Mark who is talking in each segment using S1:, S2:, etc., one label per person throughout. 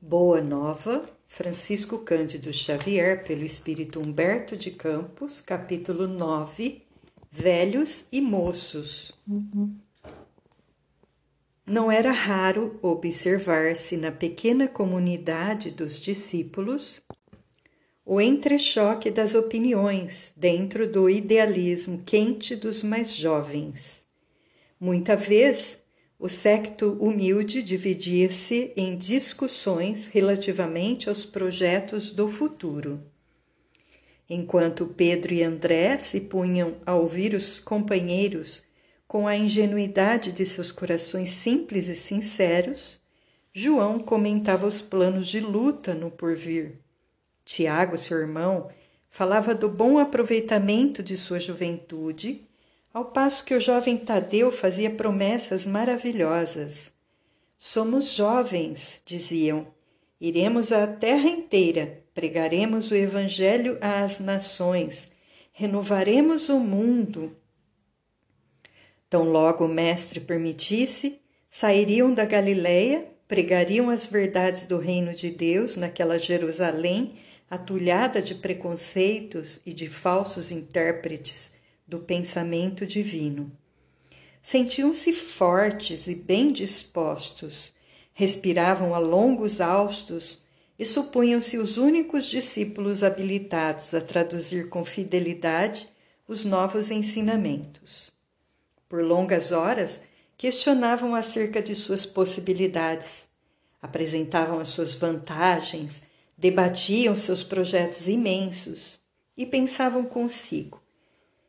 S1: Boa Nova, Francisco Cândido Xavier, pelo Espírito Humberto de Campos, capítulo 9, Velhos e Moços. Uhum. Não era raro observar-se na pequena comunidade dos discípulos o entrechoque das opiniões dentro do idealismo quente dos mais jovens. Muita vez o secto humilde dividia-se em discussões relativamente aos projetos do futuro. Enquanto Pedro e André se punham a ouvir os companheiros com a ingenuidade de seus corações simples e sinceros, João comentava os planos de luta no porvir. Tiago, seu irmão, falava do bom aproveitamento de sua juventude ao passo que o jovem Tadeu fazia promessas maravilhosas. Somos jovens, diziam. Iremos à terra inteira, pregaremos o Evangelho às nações, renovaremos o mundo. Tão logo o Mestre permitisse, sairiam da Galileia, pregariam as verdades do reino de Deus naquela Jerusalém atulhada de preconceitos e de falsos intérpretes do pensamento divino. Sentiam-se fortes e bem dispostos, respiravam a longos haustos e supunham-se os únicos discípulos habilitados a traduzir com fidelidade os novos ensinamentos. Por longas horas, questionavam acerca de suas possibilidades, apresentavam as suas vantagens, debatiam seus projetos imensos e pensavam consigo: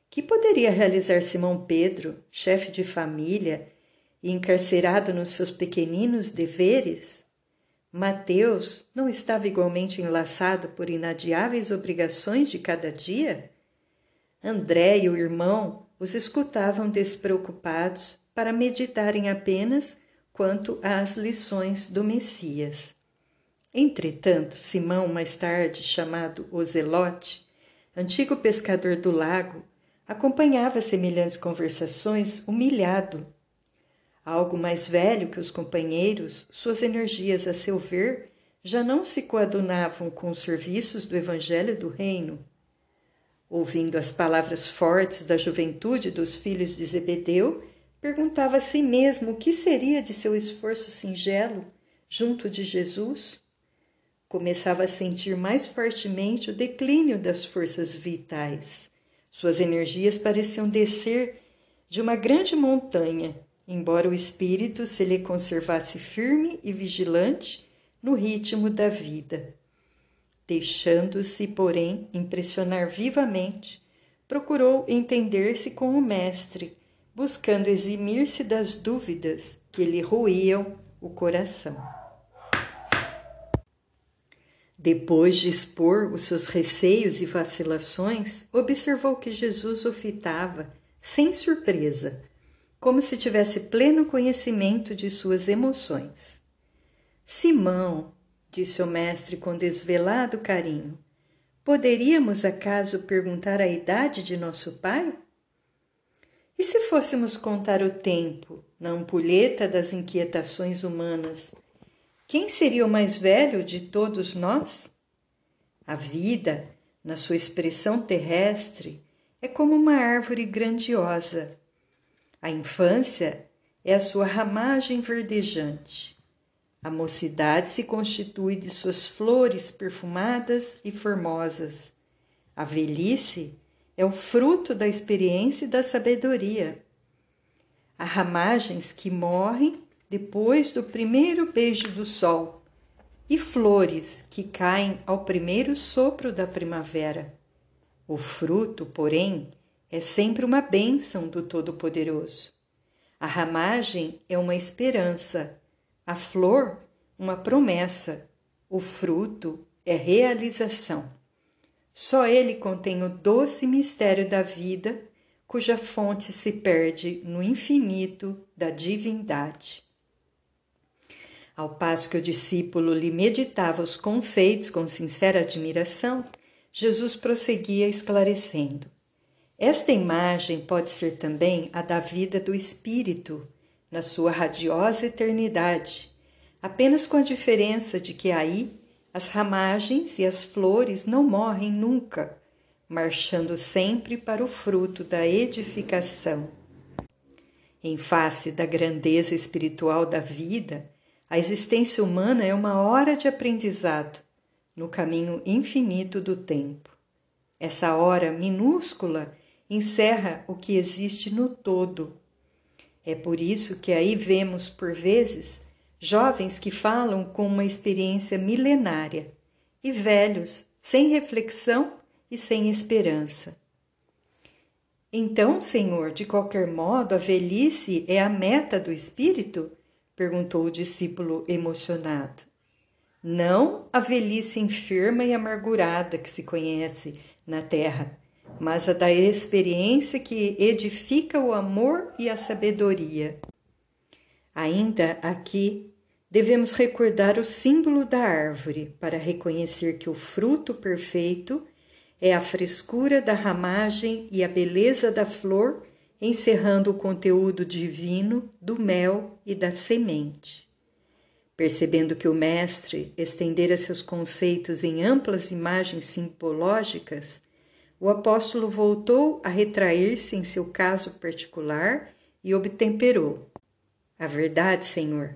S1: que poderia realizar Simão Pedro, chefe de família e encarcerado nos seus pequeninos deveres? Mateus não estava igualmente enlaçado por inadiáveis obrigações de cada dia? André e o irmão os escutavam despreocupados para meditarem apenas quanto às lições do Messias. Entretanto, Simão, mais tarde chamado Ozelote, antigo pescador do lago, acompanhava semelhantes conversações humilhado. Algo mais velho que os companheiros, suas energias, a seu ver, já não se coadunavam com os serviços do Evangelho do Reino. Ouvindo as palavras fortes da juventude dos filhos de Zebedeu, perguntava a si mesmo o que seria de seu esforço singelo junto de Jesus. Começava a sentir mais fortemente o declínio das forças vitais suas energias pareciam descer de uma grande montanha, embora o espírito se lhe conservasse firme e vigilante no ritmo da vida. Deixando-se, porém, impressionar vivamente, procurou entender-se com o Mestre, buscando eximir-se das dúvidas que lhe ruíam o coração. Depois de expor os seus receios e vacilações, observou que Jesus o fitava, sem surpresa, como se tivesse pleno conhecimento de suas emoções. Simão, disse o mestre com desvelado carinho, poderíamos acaso perguntar a idade de nosso pai? E se fôssemos contar o tempo na ampulheta das inquietações humanas, quem seria o mais velho de todos nós? A vida, na sua expressão terrestre, é como uma árvore grandiosa. A infância é a sua ramagem verdejante. A mocidade se constitui de suas flores perfumadas e formosas. A velhice é o fruto da experiência e da sabedoria. Há ramagens que morrem depois do primeiro beijo do sol, e flores que caem ao primeiro sopro da primavera. O fruto, porém, é sempre uma bênção do Todo-Poderoso. A ramagem é uma esperança, a flor, uma promessa, o fruto é realização. Só ele contém o doce mistério da vida, cuja fonte se perde no infinito da divindade. Ao passo que o discípulo lhe meditava os conceitos com sincera admiração, Jesus prosseguia esclarecendo. Esta imagem pode ser também a da vida do Espírito, na sua radiosa eternidade, apenas com a diferença de que aí as ramagens e as flores não morrem nunca, marchando sempre para o fruto da edificação. Em face da grandeza espiritual da vida, a existência humana é uma hora de aprendizado no caminho infinito do tempo. Essa hora minúscula encerra o que existe no todo. É por isso que aí vemos, por vezes, jovens que falam com uma experiência milenária e velhos sem reflexão e sem esperança. Então, Senhor, de qualquer modo, a velhice é a meta do espírito? Perguntou o discípulo emocionado. Não a velhice enferma e amargurada que se conhece na terra, mas a da experiência que edifica o amor e a sabedoria. Ainda aqui devemos recordar o símbolo da árvore para reconhecer que o fruto perfeito é a frescura da ramagem e a beleza da flor, encerrando o conteúdo divino do mel e da semente. Percebendo que o Mestre estendera seus conceitos em amplas imagens simbológicas, o apóstolo voltou a retrair-se em seu caso particular e obtemperou. A verdade, Senhor,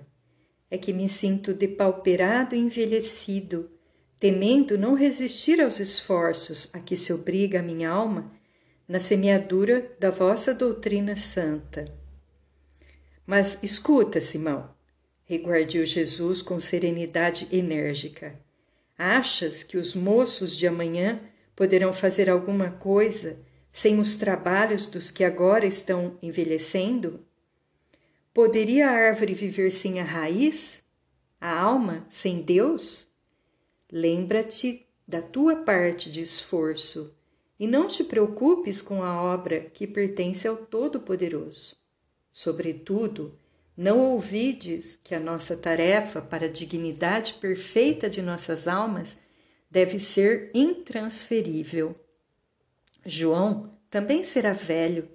S1: é que me sinto depauperado e envelhecido, temendo não resistir aos esforços a que se obriga a minha alma na semeadura da vossa doutrina santa. Mas escuta, Simão, reguardiu Jesus com serenidade enérgica. Achas que os moços de amanhã poderão fazer alguma coisa sem os trabalhos dos que agora estão envelhecendo? Poderia a árvore viver sem a raiz? A alma sem Deus? Lembra-te da tua parte de esforço e não te preocupes com a obra que pertence ao Todo-Poderoso. Sobretudo, não ouvides que a nossa tarefa para a dignidade perfeita de nossas almas deve ser intransferível. João também será velho,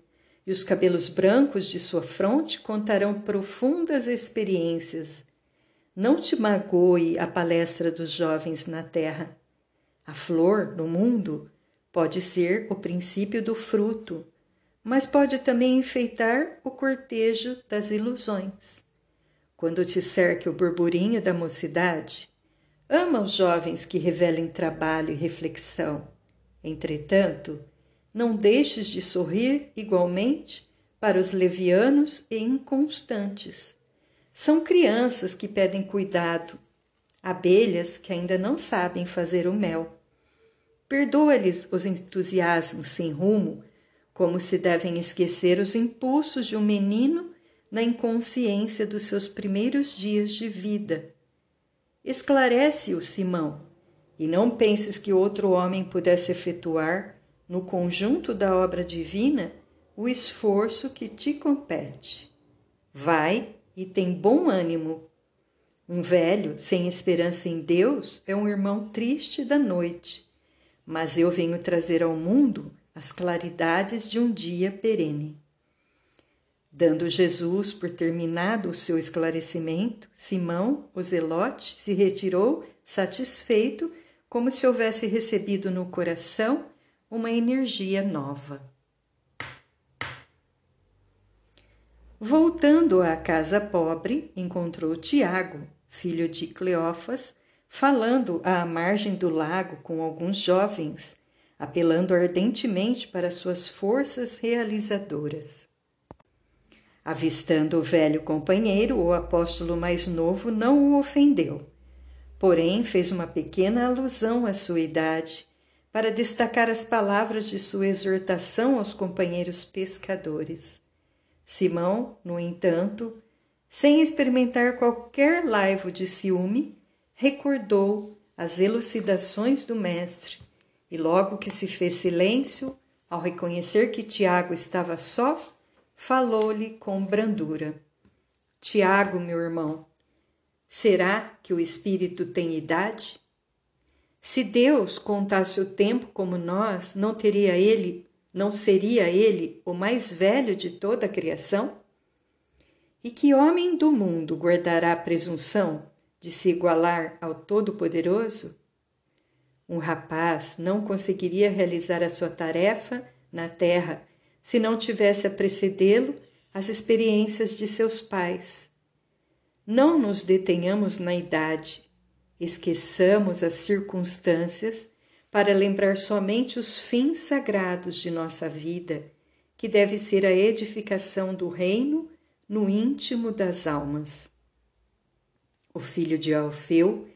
S1: e os cabelos brancos de sua fronte contarão profundas experiências. Não te magoe a palestra dos jovens na terra. A flor, no mundo, pode ser o princípio do fruto, mas pode também enfeitar o cortejo das ilusões. Quando te cerque o burburinho da mocidade, ama os jovens que revelem trabalho e reflexão. Entretanto, não deixes de sorrir igualmente para os levianos e inconstantes. São crianças que pedem cuidado, abelhas que ainda não sabem fazer o mel. Perdoa-lhes os entusiasmos sem rumo, como se devem esquecer os impulsos de um menino na inconsciência dos seus primeiros dias de vida. Esclarece-o, Simão, e não penses que outro homem pudesse efetuar, no conjunto da obra divina, o esforço que te compete. Vai e tem bom ânimo. Um velho sem esperança em Deus é um irmão triste da noite, mas eu venho trazer ao mundo as claridades de um dia perene. Dando Jesus por terminado o seu esclarecimento, Simão, o zelote, se retirou satisfeito, como se houvesse recebido no coração uma energia nova. Voltando à casa pobre, encontrou Tiago, filho de Cleófas, falando à margem do lago com alguns jovens, apelando ardentemente para suas forças realizadoras. Avistando o velho companheiro, o apóstolo mais novo não o ofendeu, porém fez uma pequena alusão à sua idade para destacar as palavras de sua exortação aos companheiros pescadores. Simão, no entanto, sem experimentar qualquer laivo de ciúme, recordou as elucidações do mestre e logo que se fez silêncio, ao reconhecer que Tiago estava só, falou-lhe com brandura: Tiago, meu irmão, será que o espírito tem idade? Se Deus contasse o tempo como nós, não teria ele, não seria ele o mais velho de toda a criação? E que homem do mundo guardará a presunção de se igualar ao Todo-Poderoso? Um rapaz não conseguiria realizar a sua tarefa na terra se não tivesse a precedê-lo as experiências de seus pais. Não nos detenhamos na idade, esqueçamos as circunstâncias para lembrar somente os fins sagrados de nossa vida, que deve ser a edificação do reino no íntimo das almas. O filho de Alfeu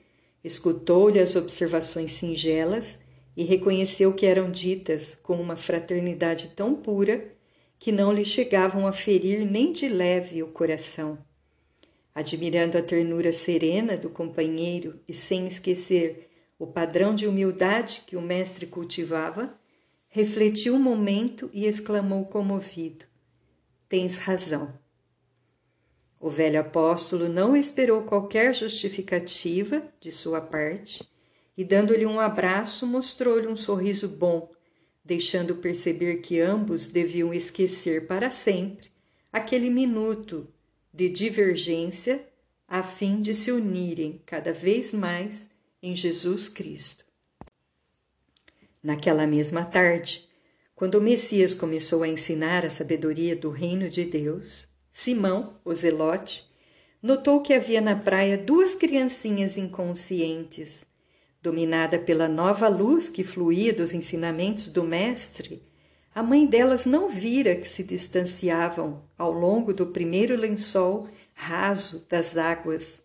S1: escutou-lhe as observações singelas e reconheceu que eram ditas com uma fraternidade tão pura que não lhe chegavam a ferir nem de leve o coração. Admirando a ternura serena do companheiro e sem esquecer o padrão de humildade que o mestre cultivava, refletiu um momento e exclamou comovido: Tens razão. O velho apóstolo não esperou qualquer justificativa de sua parte e, dando-lhe um abraço, mostrou-lhe um sorriso bom deixando perceber que ambos deviam esquecer para sempre aquele minuto de divergência a fim de se unirem cada vez mais em Jesus Cristo. Naquela mesma tarde, quando o Messias começou a ensinar a sabedoria do reino de Deus, Simão, o zelote, notou que havia na praia duas criancinhas inconscientes Dominada pela nova luz que fluía dos ensinamentos do Mestre, a mãe delas não vira que se distanciavam ao longo do primeiro lençol raso das águas.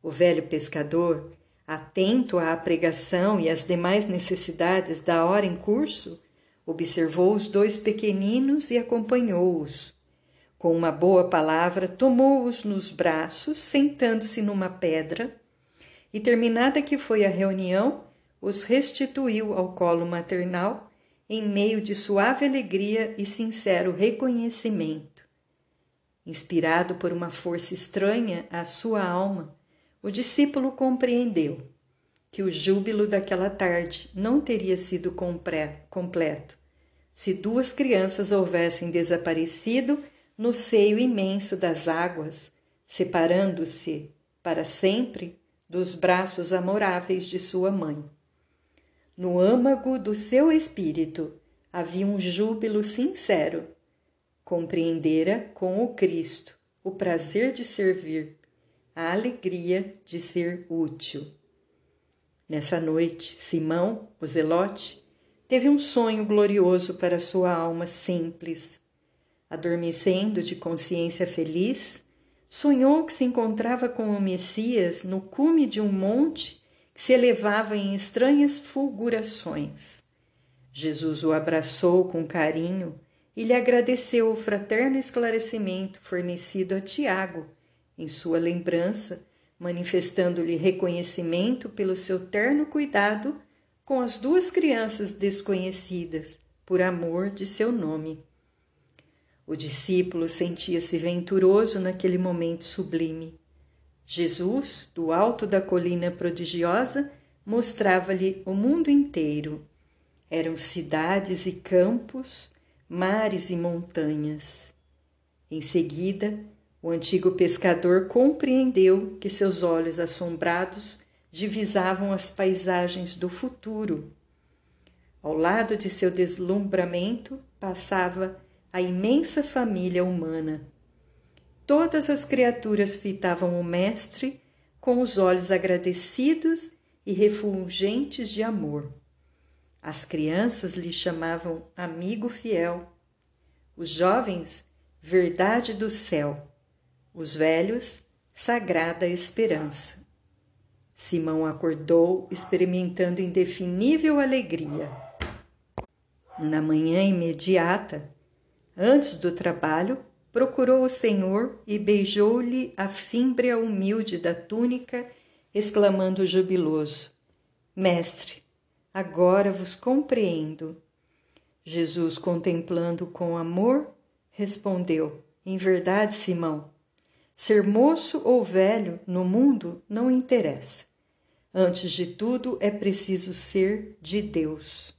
S1: O velho pescador, atento à pregação e às demais necessidades da hora em curso, observou os dois pequeninos e acompanhou-os. Com uma boa palavra, tomou-os nos braços, sentando-se numa pedra e, terminada que foi a reunião, os restituiu ao colo maternal em meio de suave alegria e sincero reconhecimento. Inspirado por uma força estranha à sua alma, o discípulo compreendeu que o júbilo daquela tarde não teria sido completo se duas crianças houvessem desaparecido no seio imenso das águas, separando-se para sempre dos braços amoráveis de sua mãe. No âmago do seu espírito havia um júbilo sincero. Compreendera com o Cristo o prazer de servir, a alegria de ser útil. Nessa noite, Simão, o Zelote, teve um sonho glorioso para sua alma simples. Adormecendo de consciência feliz, sonhou que se encontrava com o Messias no cume de um monte que se elevava em estranhas fulgurações. Jesus o abraçou com carinho e lhe agradeceu o fraterno esclarecimento fornecido a Tiago em sua lembrança, manifestando-lhe reconhecimento pelo seu terno cuidado com as duas crianças desconhecidas, por amor de seu nome. O discípulo sentia-se venturoso naquele momento sublime. Jesus, do alto da colina prodigiosa, mostrava-lhe o mundo inteiro. Eram cidades e campos, mares e montanhas. Em seguida, o antigo pescador compreendeu que seus olhos assombrados divisavam as paisagens do futuro. Ao lado de seu deslumbramento passava a imensa família humana. Todas as criaturas fitavam o Mestre com os olhos agradecidos e refulgentes de amor. As crianças lhe chamavam amigo fiel, os jovens, verdade do céu, os velhos, sagrada esperança. Simão acordou experimentando indefinível alegria. Na manhã imediata, Antes do trabalho, procurou o Senhor e beijou-lhe a fímbria humilde da túnica, exclamando jubiloso: Mestre, agora vos compreendo. Jesus, contemplando com amor, respondeu: Em verdade, Simão, ser moço ou velho no mundo não interessa. Antes de tudo, é preciso ser de Deus.